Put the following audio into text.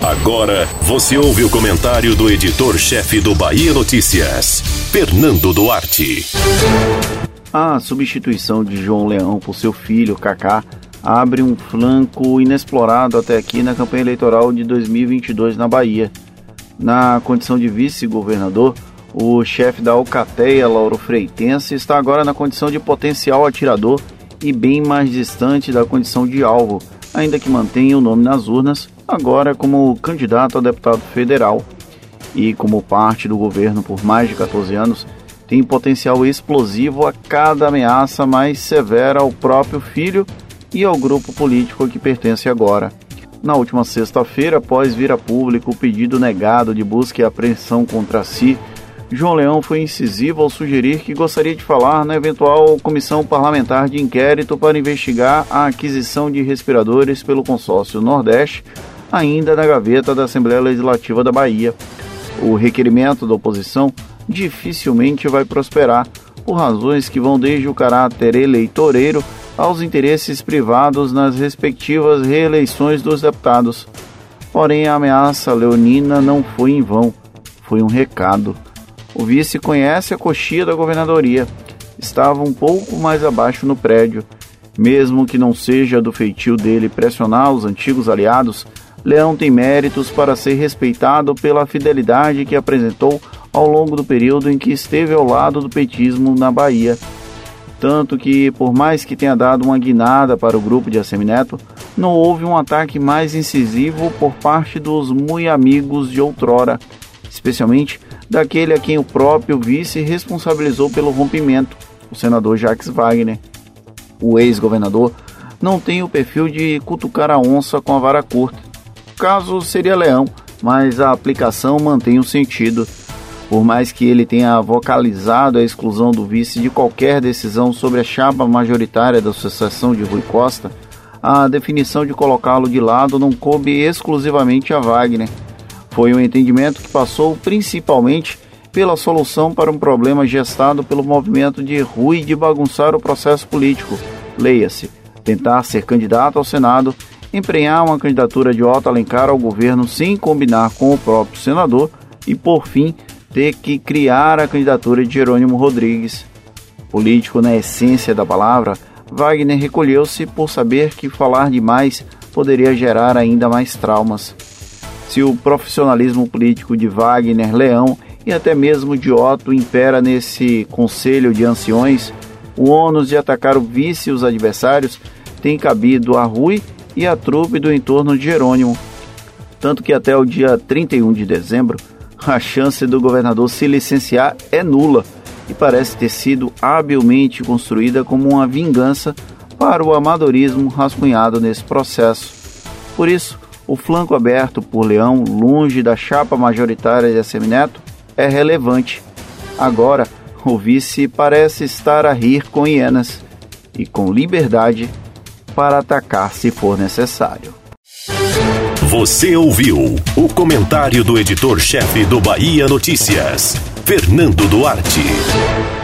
Agora você ouve o comentário do editor-chefe do Bahia Notícias, Fernando Duarte. A substituição de João Leão por seu filho, Kaká, abre um flanco inexplorado até aqui na campanha eleitoral de 2022 na Bahia. Na condição de vice-governador, o chefe da Alcateia, Lauro Freitense, está agora na condição de potencial atirador e bem mais distante da condição de alvo, ainda que mantenha o nome nas urnas, agora como candidato a deputado federal. E como parte do governo por mais de 14 anos, tem potencial explosivo a cada ameaça mais severa ao próprio filho e ao grupo político a que pertence agora. Na última sexta-feira, após vir a público o pedido negado de busca e apreensão contra si, João Leão foi incisivo ao sugerir que gostaria de falar na eventual comissão parlamentar de inquérito para investigar a aquisição de respiradores pelo consórcio Nordeste, ainda na gaveta da Assembleia Legislativa da Bahia. O requerimento da oposição dificilmente vai prosperar, por razões que vão desde o caráter eleitoreiro aos interesses privados nas respectivas reeleições dos deputados. Porém, a ameaça leonina não foi em vão, foi um recado. O vice conhece a coxia da governadoria. Estava um pouco mais abaixo no prédio. Mesmo que não seja do feitio dele pressionar os antigos aliados, Leão tem méritos para ser respeitado pela fidelidade que apresentou ao longo do período em que esteve ao lado do petismo na Bahia. Tanto que, por mais que tenha dado uma guinada para o grupo de Assemineto, não houve um ataque mais incisivo por parte dos muito amigos de outrora, especialmente daquele a quem o próprio vice responsabilizou pelo rompimento, o senador Jacques Wagner. O ex-governador não tem o perfil de cutucar a onça com a vara curta. Caso seria leão, mas a aplicação mantém o sentido. Por mais que ele tenha vocalizado a exclusão do vice de qualquer decisão sobre a chapa majoritária da sucessão de Rui Costa, a definição de colocá-lo de lado não coube exclusivamente a Wagner. Foi um entendimento que passou principalmente pela solução para um problema gestado pelo movimento de Rui de bagunçar o processo político. Leia-se, tentar ser candidato ao Senado, emprenhar uma candidatura de Otto Alencar ao governo sem combinar com o próprio senador e, por fim, ter que criar a candidatura de Jerônimo Rodrigues. Político na essência da palavra, Wagner recolheu-se por saber que falar demais poderia gerar ainda mais traumas. Se o profissionalismo político de Wagner Leão e até mesmo de Otto impera nesse conselho de anciões, o ônus de atacar o vice e os adversários tem cabido a Rui e a trupe do entorno de Jerônimo. Tanto que até o dia 31 de dezembro, a chance do governador se licenciar é nula e parece ter sido habilmente construída como uma vingança para o amadorismo rascunhado nesse processo. Por isso, o flanco aberto por Leão, longe da chapa majoritária de Assemineto, é relevante. Agora, o vice parece estar a rir com hienas e com liberdade para atacar se for necessário. Você ouviu o comentário do editor-chefe do Bahia Notícias, Fernando Duarte.